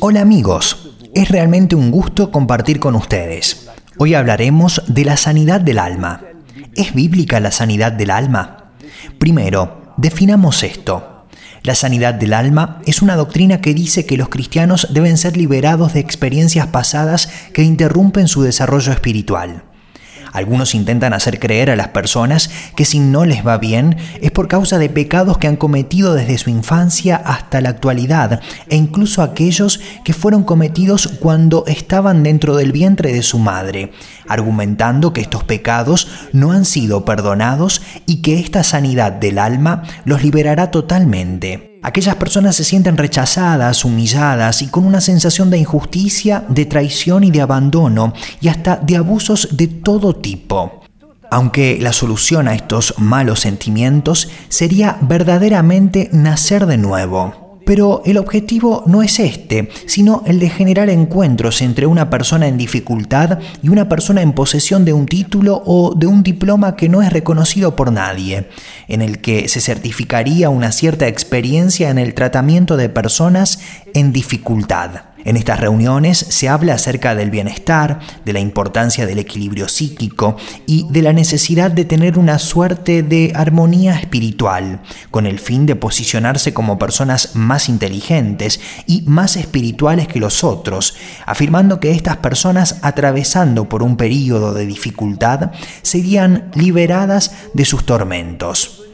Hola amigos, es realmente un gusto compartir con ustedes. Hoy hablaremos de la sanidad del alma. ¿Es bíblica la sanidad del alma? Primero, definamos esto. La sanidad del alma es una doctrina que dice que los cristianos deben ser liberados de experiencias pasadas que interrumpen su desarrollo espiritual. Algunos intentan hacer creer a las personas que si no les va bien es por causa de pecados que han cometido desde su infancia hasta la actualidad e incluso aquellos que fueron cometidos cuando estaban dentro del vientre de su madre, argumentando que estos pecados no han sido perdonados y que esta sanidad del alma los liberará totalmente. Aquellas personas se sienten rechazadas, humilladas y con una sensación de injusticia, de traición y de abandono y hasta de abusos de todo tipo. Aunque la solución a estos malos sentimientos sería verdaderamente nacer de nuevo. Pero el objetivo no es este, sino el de generar encuentros entre una persona en dificultad y una persona en posesión de un título o de un diploma que no es reconocido por nadie, en el que se certificaría una cierta experiencia en el tratamiento de personas en dificultad. En estas reuniones se habla acerca del bienestar, de la importancia del equilibrio psíquico y de la necesidad de tener una suerte de armonía espiritual, con el fin de posicionarse como personas más inteligentes y más espirituales que los otros, afirmando que estas personas atravesando por un periodo de dificultad serían liberadas de sus tormentos.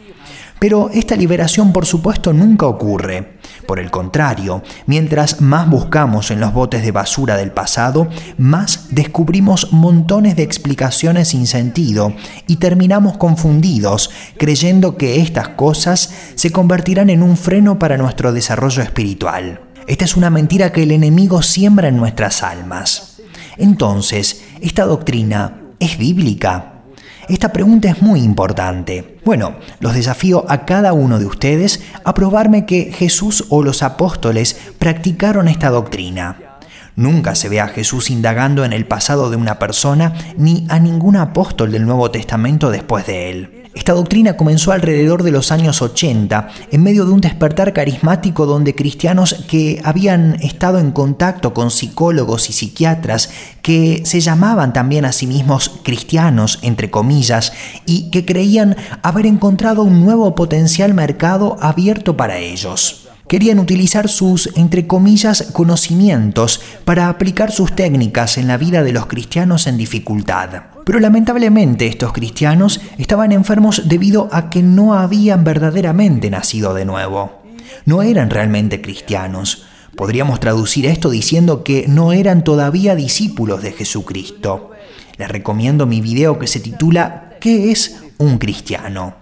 Pero esta liberación por supuesto nunca ocurre. Por el contrario, mientras más buscamos en los botes de basura del pasado, más descubrimos montones de explicaciones sin sentido y terminamos confundidos, creyendo que estas cosas se convertirán en un freno para nuestro desarrollo espiritual. Esta es una mentira que el enemigo siembra en nuestras almas. Entonces, ¿esta doctrina es bíblica? Esta pregunta es muy importante. Bueno, los desafío a cada uno de ustedes a probarme que Jesús o los apóstoles practicaron esta doctrina. Nunca se ve a Jesús indagando en el pasado de una persona ni a ningún apóstol del Nuevo Testamento después de él. Esta doctrina comenzó alrededor de los años 80, en medio de un despertar carismático donde cristianos que habían estado en contacto con psicólogos y psiquiatras, que se llamaban también a sí mismos cristianos, entre comillas, y que creían haber encontrado un nuevo potencial mercado abierto para ellos querían utilizar sus, entre comillas, conocimientos para aplicar sus técnicas en la vida de los cristianos en dificultad. Pero lamentablemente estos cristianos estaban enfermos debido a que no habían verdaderamente nacido de nuevo. No eran realmente cristianos. Podríamos traducir esto diciendo que no eran todavía discípulos de Jesucristo. Les recomiendo mi video que se titula ¿Qué es un cristiano?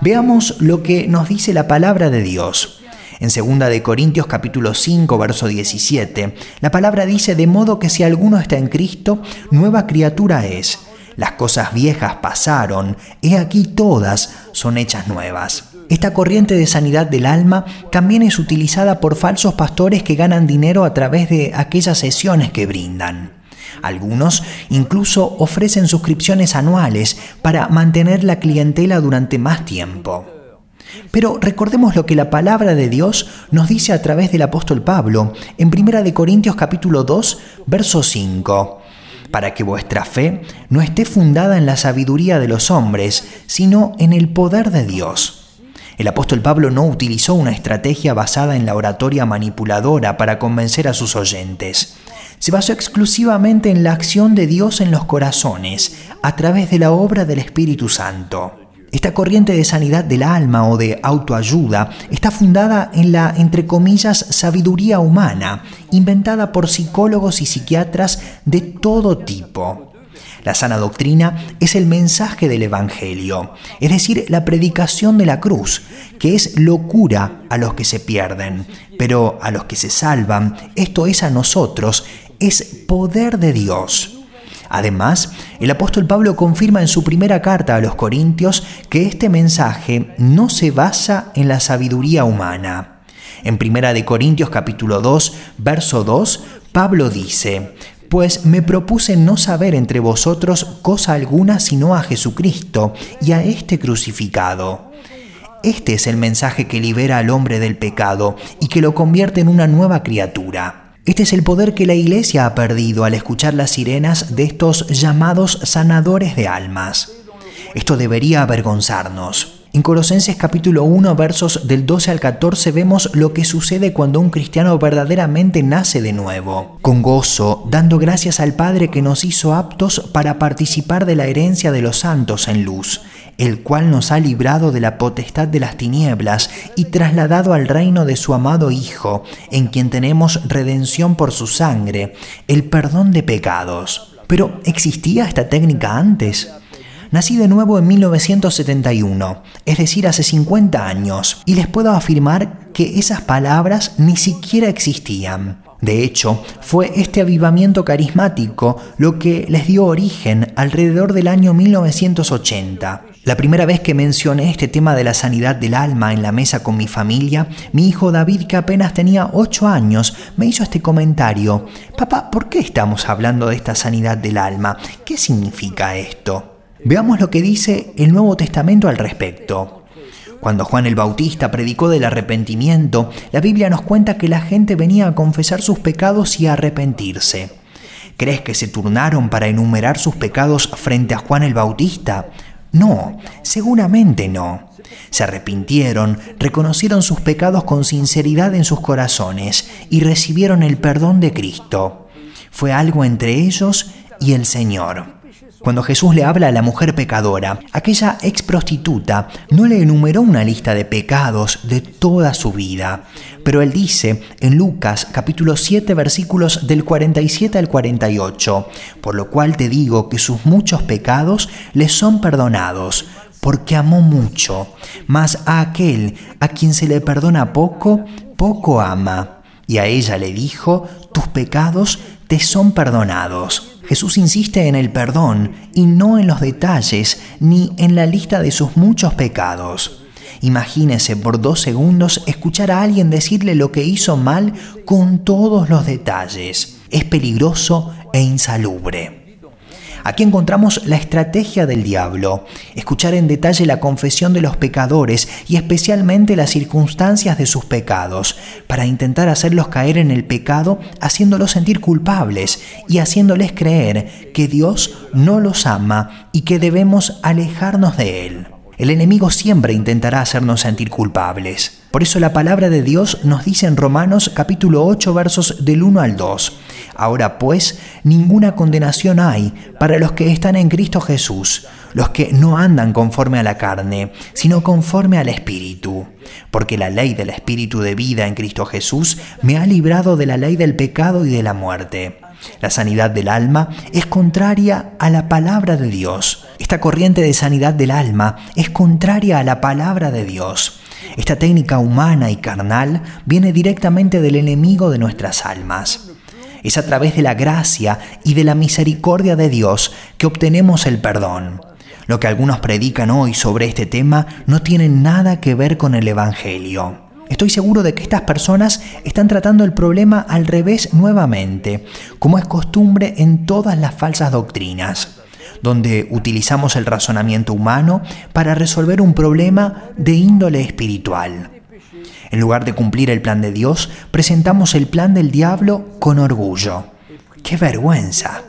Veamos lo que nos dice la palabra de Dios. En 2 de Corintios capítulo 5 verso 17, la palabra dice de modo que si alguno está en Cristo, nueva criatura es. Las cosas viejas pasaron, he aquí todas son hechas nuevas. Esta corriente de sanidad del alma también es utilizada por falsos pastores que ganan dinero a través de aquellas sesiones que brindan. Algunos incluso ofrecen suscripciones anuales para mantener la clientela durante más tiempo. Pero recordemos lo que la palabra de Dios nos dice a través del apóstol Pablo en 1 Corintios capítulo 2, verso 5 para que vuestra fe no esté fundada en la sabiduría de los hombres, sino en el poder de Dios. El apóstol Pablo no utilizó una estrategia basada en la oratoria manipuladora para convencer a sus oyentes. Se basó exclusivamente en la acción de Dios en los corazones, a través de la obra del Espíritu Santo. Esta corriente de sanidad del alma o de autoayuda está fundada en la, entre comillas, sabiduría humana, inventada por psicólogos y psiquiatras de todo tipo. La sana doctrina es el mensaje del Evangelio, es decir, la predicación de la cruz, que es locura a los que se pierden, pero a los que se salvan, esto es a nosotros, es poder de Dios. Además, el apóstol Pablo confirma en su primera carta a los Corintios que este mensaje no se basa en la sabiduría humana. En Primera de Corintios capítulo 2, verso 2, Pablo dice: Pues me propuse no saber entre vosotros cosa alguna sino a Jesucristo y a este crucificado. este es el mensaje que libera al hombre del pecado y que lo convierte en una nueva criatura. Este es el poder que la iglesia ha perdido al escuchar las sirenas de estos llamados sanadores de almas. Esto debería avergonzarnos. En Colosenses capítulo 1 versos del 12 al 14 vemos lo que sucede cuando un cristiano verdaderamente nace de nuevo, con gozo, dando gracias al Padre que nos hizo aptos para participar de la herencia de los santos en luz, el cual nos ha librado de la potestad de las tinieblas y trasladado al reino de su amado Hijo, en quien tenemos redención por su sangre, el perdón de pecados. Pero ¿existía esta técnica antes? Nací de nuevo en 1971, es decir, hace 50 años, y les puedo afirmar que esas palabras ni siquiera existían. De hecho, fue este avivamiento carismático lo que les dio origen alrededor del año 1980. La primera vez que mencioné este tema de la sanidad del alma en la mesa con mi familia, mi hijo David, que apenas tenía 8 años, me hizo este comentario. Papá, ¿por qué estamos hablando de esta sanidad del alma? ¿Qué significa esto? Veamos lo que dice el Nuevo Testamento al respecto. Cuando Juan el Bautista predicó del arrepentimiento, la Biblia nos cuenta que la gente venía a confesar sus pecados y a arrepentirse. ¿Crees que se turnaron para enumerar sus pecados frente a Juan el Bautista? No, seguramente no. Se arrepintieron, reconocieron sus pecados con sinceridad en sus corazones y recibieron el perdón de Cristo. Fue algo entre ellos y el Señor. Cuando Jesús le habla a la mujer pecadora, aquella ex prostituta no le enumeró una lista de pecados de toda su vida, pero él dice en Lucas capítulo 7 versículos del 47 al 48, por lo cual te digo que sus muchos pecados le son perdonados, porque amó mucho, mas a aquel a quien se le perdona poco, poco ama. Y a ella le dijo, tus pecados te son perdonados. Jesús insiste en el perdón y no en los detalles ni en la lista de sus muchos pecados. Imagínese por dos segundos escuchar a alguien decirle lo que hizo mal con todos los detalles. Es peligroso e insalubre. Aquí encontramos la estrategia del diablo, escuchar en detalle la confesión de los pecadores y especialmente las circunstancias de sus pecados, para intentar hacerlos caer en el pecado, haciéndolos sentir culpables y haciéndoles creer que Dios no los ama y que debemos alejarnos de Él. El enemigo siempre intentará hacernos sentir culpables. Por eso la palabra de Dios nos dice en Romanos capítulo 8 versos del 1 al 2. Ahora pues, ninguna condenación hay para los que están en Cristo Jesús, los que no andan conforme a la carne, sino conforme al Espíritu. Porque la ley del Espíritu de vida en Cristo Jesús me ha librado de la ley del pecado y de la muerte. La sanidad del alma es contraria a la palabra de Dios. Esta corriente de sanidad del alma es contraria a la palabra de Dios. Esta técnica humana y carnal viene directamente del enemigo de nuestras almas. Es a través de la gracia y de la misericordia de Dios que obtenemos el perdón. Lo que algunos predican hoy sobre este tema no tiene nada que ver con el Evangelio. Estoy seguro de que estas personas están tratando el problema al revés nuevamente, como es costumbre en todas las falsas doctrinas, donde utilizamos el razonamiento humano para resolver un problema de índole espiritual. En lugar de cumplir el plan de Dios, presentamos el plan del diablo con orgullo. ¡Qué vergüenza!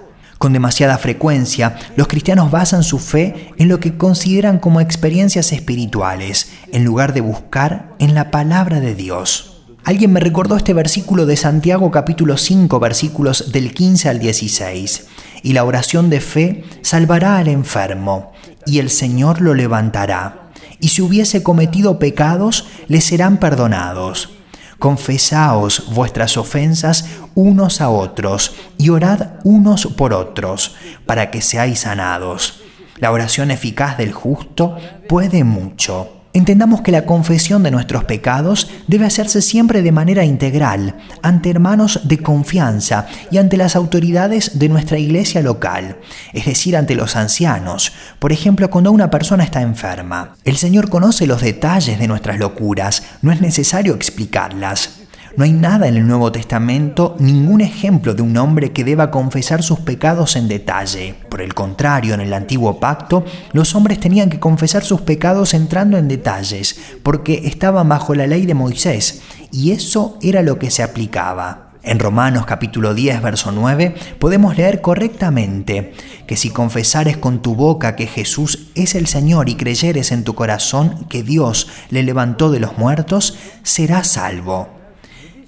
Con demasiada frecuencia, los cristianos basan su fe en lo que consideran como experiencias espirituales, en lugar de buscar en la palabra de Dios. Alguien me recordó este versículo de Santiago capítulo 5 versículos del 15 al 16. Y la oración de fe salvará al enfermo, y el Señor lo levantará. Y si hubiese cometido pecados, le serán perdonados confesaos vuestras ofensas unos a otros y orad unos por otros, para que seáis sanados. La oración eficaz del justo puede mucho. Entendamos que la confesión de nuestros pecados debe hacerse siempre de manera integral, ante hermanos de confianza y ante las autoridades de nuestra iglesia local, es decir, ante los ancianos, por ejemplo, cuando una persona está enferma. El Señor conoce los detalles de nuestras locuras, no es necesario explicarlas. No hay nada en el Nuevo Testamento, ningún ejemplo de un hombre que deba confesar sus pecados en detalle. Por el contrario, en el antiguo pacto, los hombres tenían que confesar sus pecados entrando en detalles, porque estaban bajo la ley de Moisés, y eso era lo que se aplicaba. En Romanos capítulo 10, verso 9, podemos leer correctamente que si confesares con tu boca que Jesús es el Señor y creyeres en tu corazón que Dios le levantó de los muertos, serás salvo.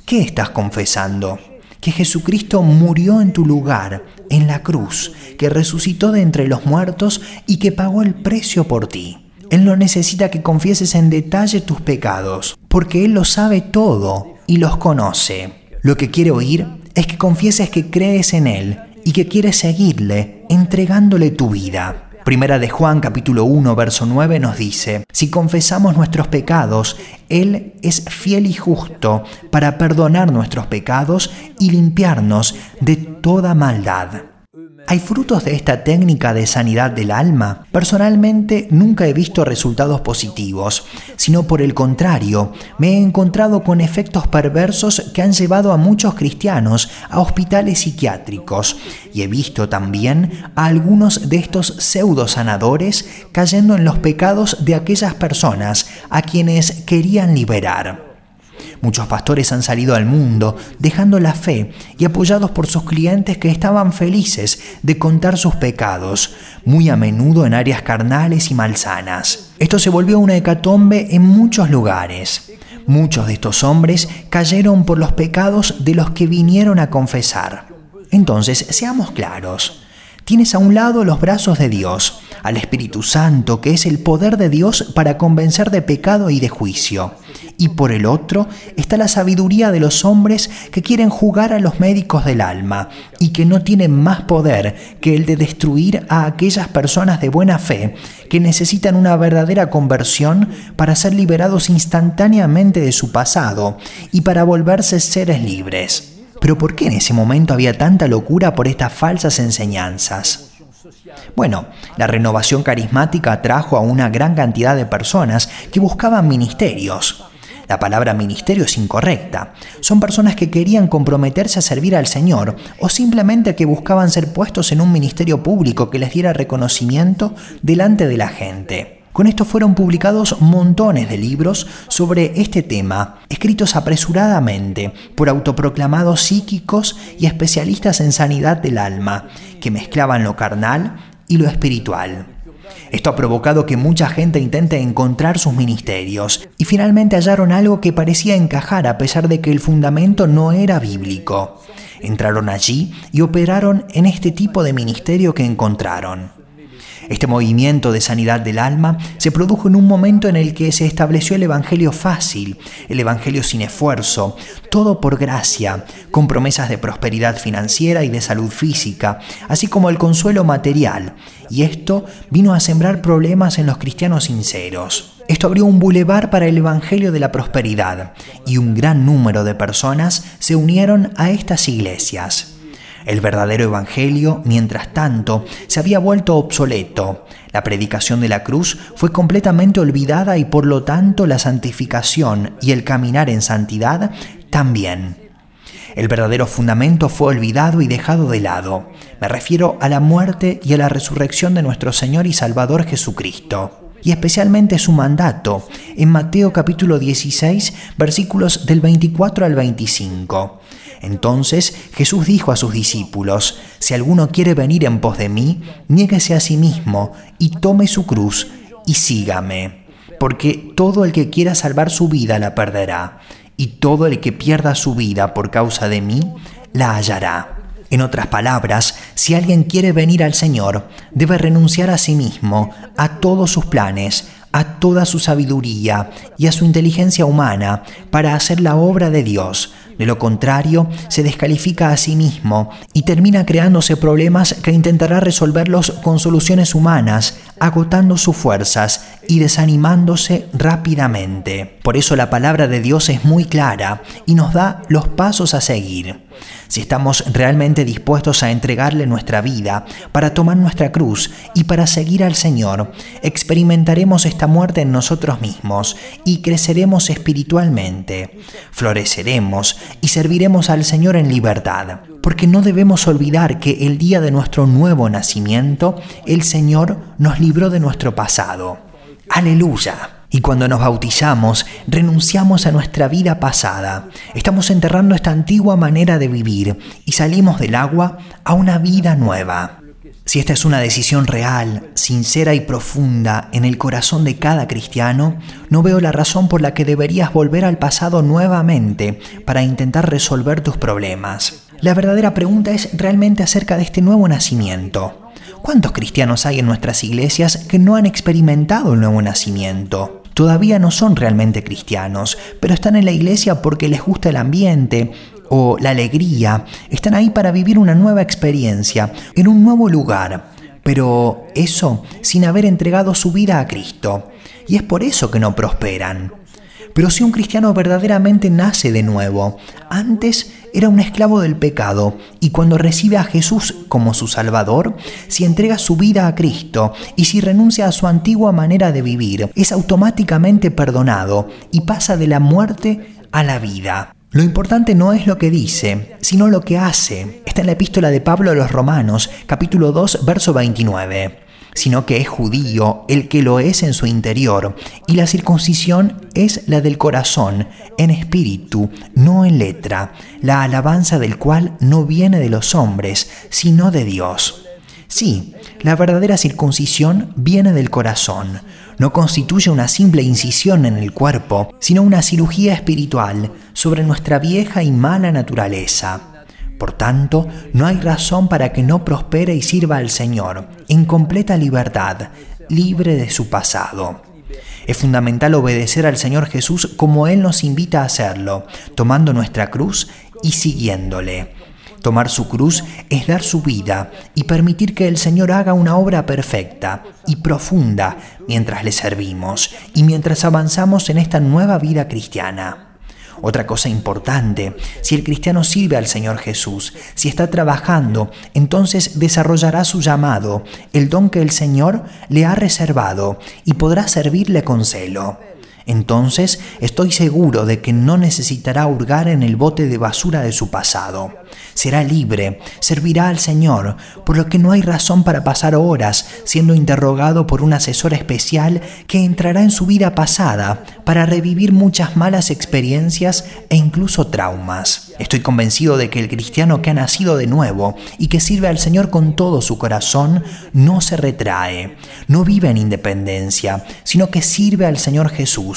¿Qué estás confesando? Que Jesucristo murió en tu lugar, en la cruz, que resucitó de entre los muertos y que pagó el precio por ti. Él no necesita que confieses en detalle tus pecados, porque Él lo sabe todo y los conoce. Lo que quiere oír es que confieses que crees en Él y que quieres seguirle, entregándole tu vida. Primera de Juan capítulo 1 verso 9 nos dice, si confesamos nuestros pecados, Él es fiel y justo para perdonar nuestros pecados y limpiarnos de toda maldad. ¿Hay frutos de esta técnica de sanidad del alma? Personalmente nunca he visto resultados positivos, sino por el contrario, me he encontrado con efectos perversos que han llevado a muchos cristianos a hospitales psiquiátricos y he visto también a algunos de estos pseudo sanadores cayendo en los pecados de aquellas personas a quienes querían liberar. Muchos pastores han salido al mundo dejando la fe y apoyados por sus clientes que estaban felices de contar sus pecados, muy a menudo en áreas carnales y malsanas. Esto se volvió una hecatombe en muchos lugares. Muchos de estos hombres cayeron por los pecados de los que vinieron a confesar. Entonces, seamos claros. Tienes a un lado los brazos de Dios, al Espíritu Santo, que es el poder de Dios para convencer de pecado y de juicio. Y por el otro está la sabiduría de los hombres que quieren jugar a los médicos del alma y que no tienen más poder que el de destruir a aquellas personas de buena fe que necesitan una verdadera conversión para ser liberados instantáneamente de su pasado y para volverse seres libres. Pero ¿por qué en ese momento había tanta locura por estas falsas enseñanzas? Bueno, la renovación carismática atrajo a una gran cantidad de personas que buscaban ministerios. La palabra ministerio es incorrecta. Son personas que querían comprometerse a servir al Señor o simplemente que buscaban ser puestos en un ministerio público que les diera reconocimiento delante de la gente. Con esto fueron publicados montones de libros sobre este tema, escritos apresuradamente por autoproclamados psíquicos y especialistas en sanidad del alma, que mezclaban lo carnal y lo espiritual. Esto ha provocado que mucha gente intente encontrar sus ministerios y finalmente hallaron algo que parecía encajar a pesar de que el fundamento no era bíblico. Entraron allí y operaron en este tipo de ministerio que encontraron. Este movimiento de sanidad del alma se produjo en un momento en el que se estableció el Evangelio fácil, el Evangelio sin esfuerzo, todo por gracia, con promesas de prosperidad financiera y de salud física, así como el consuelo material, y esto vino a sembrar problemas en los cristianos sinceros. Esto abrió un bulevar para el Evangelio de la Prosperidad, y un gran número de personas se unieron a estas iglesias. El verdadero Evangelio, mientras tanto, se había vuelto obsoleto. La predicación de la cruz fue completamente olvidada y por lo tanto la santificación y el caminar en santidad también. El verdadero fundamento fue olvidado y dejado de lado. Me refiero a la muerte y a la resurrección de nuestro Señor y Salvador Jesucristo y especialmente su mandato en Mateo capítulo 16 versículos del 24 al 25. Entonces Jesús dijo a sus discípulos, Si alguno quiere venir en pos de mí, niéguese a sí mismo y tome su cruz y sígame. Porque todo el que quiera salvar su vida la perderá, y todo el que pierda su vida por causa de mí, la hallará. En otras palabras, si alguien quiere venir al Señor, debe renunciar a sí mismo, a todos sus planes, a toda su sabiduría y a su inteligencia humana para hacer la obra de Dios, De lo contrario, se descalifica a sí mismo y termina creándose problemas que intentará resolverlos con soluciones humanas, agotando sus fuerzas y desanimándose rápidamente. Por eso la palabra de Dios es muy clara y nos da los pasos a seguir. Si estamos realmente dispuestos a entregarle nuestra vida para tomar nuestra cruz y para seguir al Señor, experimentaremos esta muerte en nosotros mismos y creceremos espiritualmente, floreceremos y serviremos al Señor en libertad. Porque no debemos olvidar que el día de nuestro nuevo nacimiento, el Señor nos libró de nuestro pasado. Aleluya. Y cuando nos bautizamos, renunciamos a nuestra vida pasada. Estamos enterrando esta antigua manera de vivir y salimos del agua a una vida nueva. Si esta es una decisión real, sincera y profunda en el corazón de cada cristiano, no veo la razón por la que deberías volver al pasado nuevamente para intentar resolver tus problemas. La verdadera pregunta es realmente acerca de este nuevo nacimiento. ¿Cuántos cristianos hay en nuestras iglesias que no han experimentado el nuevo nacimiento? Todavía no son realmente cristianos, pero están en la iglesia porque les gusta el ambiente o la alegría. Están ahí para vivir una nueva experiencia, en un nuevo lugar. Pero eso sin haber entregado su vida a Cristo. Y es por eso que no prosperan. Pero si un cristiano verdaderamente nace de nuevo, antes era un esclavo del pecado y cuando recibe a Jesús como su Salvador, si entrega su vida a Cristo y si renuncia a su antigua manera de vivir, es automáticamente perdonado y pasa de la muerte a la vida. Lo importante no es lo que dice, sino lo que hace. Está en la epístola de Pablo a los Romanos, capítulo 2, verso 29 sino que es judío el que lo es en su interior, y la circuncisión es la del corazón, en espíritu, no en letra, la alabanza del cual no viene de los hombres, sino de Dios. Sí, la verdadera circuncisión viene del corazón, no constituye una simple incisión en el cuerpo, sino una cirugía espiritual sobre nuestra vieja y mala naturaleza. Por tanto, no hay razón para que no prospere y sirva al Señor en completa libertad, libre de su pasado. Es fundamental obedecer al Señor Jesús como Él nos invita a hacerlo, tomando nuestra cruz y siguiéndole. Tomar su cruz es dar su vida y permitir que el Señor haga una obra perfecta y profunda mientras le servimos y mientras avanzamos en esta nueva vida cristiana. Otra cosa importante, si el cristiano sirve al Señor Jesús, si está trabajando, entonces desarrollará su llamado, el don que el Señor le ha reservado, y podrá servirle con celo. Entonces estoy seguro de que no necesitará hurgar en el bote de basura de su pasado será libre, servirá al Señor, por lo que no hay razón para pasar horas siendo interrogado por un asesor especial que entrará en su vida pasada para revivir muchas malas experiencias e incluso traumas. Estoy convencido de que el cristiano que ha nacido de nuevo y que sirve al Señor con todo su corazón no se retrae, no vive en independencia, sino que sirve al Señor Jesús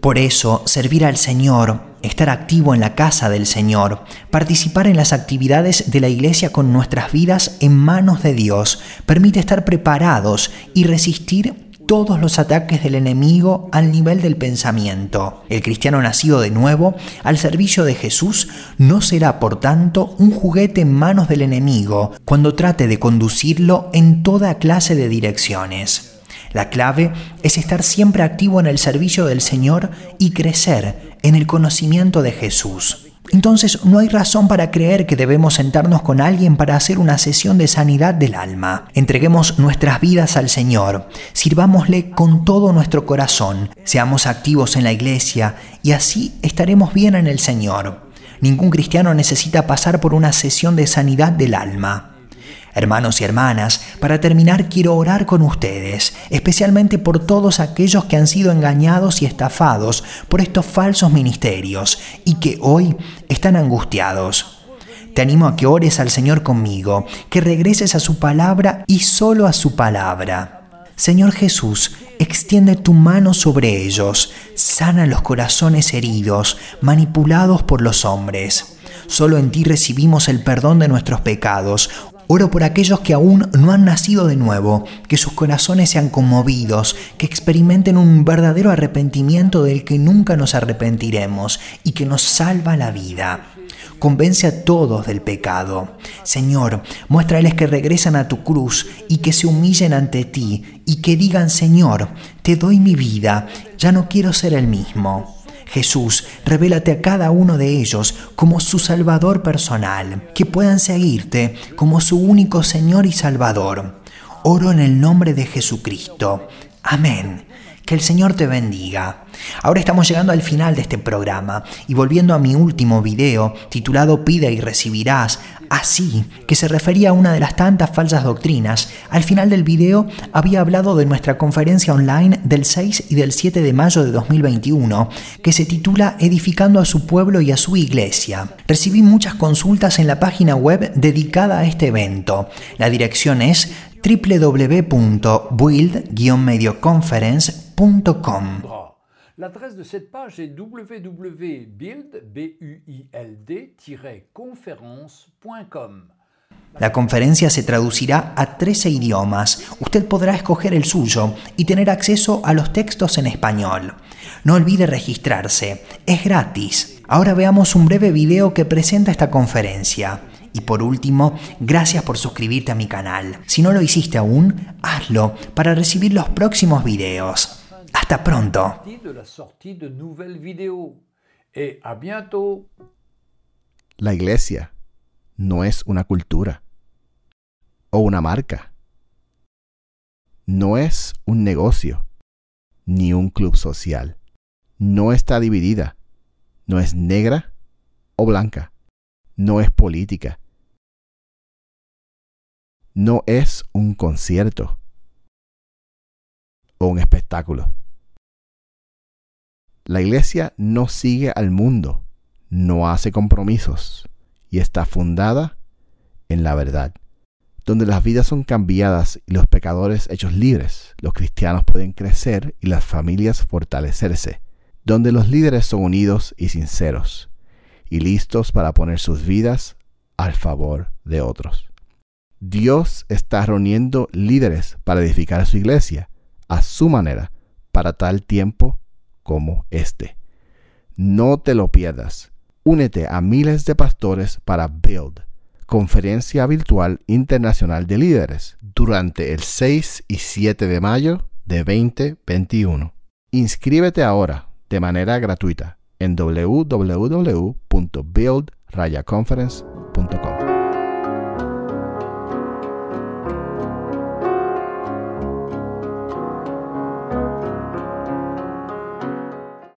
Por eso, servir al Señor, estar activo en la casa del Señor, participar en las actividades de la iglesia con nuestras vidas en manos de Dios, permite estar preparados y resistir todos los ataques del enemigo al nivel del pensamiento. El cristiano nacido de nuevo, al servicio de Jesús, no será por tanto un juguete en manos del enemigo cuando trate de conducirlo en toda clase de direcciones. La clave es estar siempre activo en el servicio del Señor y crecer en el conocimiento de Jesús. Entonces no hay razón para creer que debemos sentarnos con alguien para hacer una sesión de sanidad del alma. Entreguemos nuestras vidas al Señor, sirvámosle con todo nuestro corazón, seamos activos en la iglesia y así estaremos bien en el Señor. Ningún cristiano necesita pasar por una sesión de sanidad del alma. Hermanos y hermanas, para terminar quiero orar con ustedes, especialmente por todos aquellos que han sido engañados y estafados por estos falsos ministerios y que hoy están angustiados. Te animo a que ores al Señor conmigo, que regreses a su palabra y solo a su palabra. Señor Jesús, Extiende tu mano sobre ellos, sana los corazones heridos, manipulados por los hombres. Solo en ti recibimos el perdón de nuestros pecados. Oro por aquellos que aún no han nacido de nuevo, que sus corazones sean conmovidos, que experimenten un verdadero arrepentimiento del que nunca nos arrepentiremos y que nos salva la vida. Convence a todos del pecado. Señor, muéstrales que regresan a tu cruz y que se humillen ante ti y que digan, Señor, te doy mi vida, ya no quiero ser el mismo. Jesús, revélate a cada uno de ellos como su Salvador personal, que puedan seguirte como su único Señor y Salvador. Oro en el nombre de Jesucristo. Amén. Que el Señor te bendiga. Ahora estamos llegando al final de este programa y volviendo a mi último video titulado Pide y recibirás, así que se refería a una de las tantas falsas doctrinas, al final del video había hablado de nuestra conferencia online del 6 y del 7 de mayo de 2021, que se titula Edificando a su pueblo y a su iglesia. Recibí muchas consultas en la página web dedicada a este evento. La dirección es www.build-medioconference.com De www.build-conference.com. La conferencia se traducirá a 13 idiomas. Usted podrá escoger el suyo y tener acceso a los textos en español. No olvide registrarse. Es gratis. Ahora veamos un breve video que presenta esta conferencia. Y por último, gracias por suscribirte a mi canal. Si no lo hiciste aún, hazlo para recibir los próximos videos. Hasta pronto. La iglesia no es una cultura o una marca. No es un negocio ni un club social. No está dividida. No es negra o blanca. No es política. No es un concierto o un espectáculo. La iglesia no sigue al mundo, no hace compromisos y está fundada en la verdad, donde las vidas son cambiadas y los pecadores hechos libres, los cristianos pueden crecer y las familias fortalecerse, donde los líderes son unidos y sinceros y listos para poner sus vidas al favor de otros. Dios está reuniendo líderes para edificar su iglesia a su manera para tal tiempo como este. No te lo pierdas. Únete a miles de pastores para Build, conferencia virtual internacional de líderes, durante el 6 y 7 de mayo de 2021. Inscríbete ahora de manera gratuita en www.buildrayaconference.com.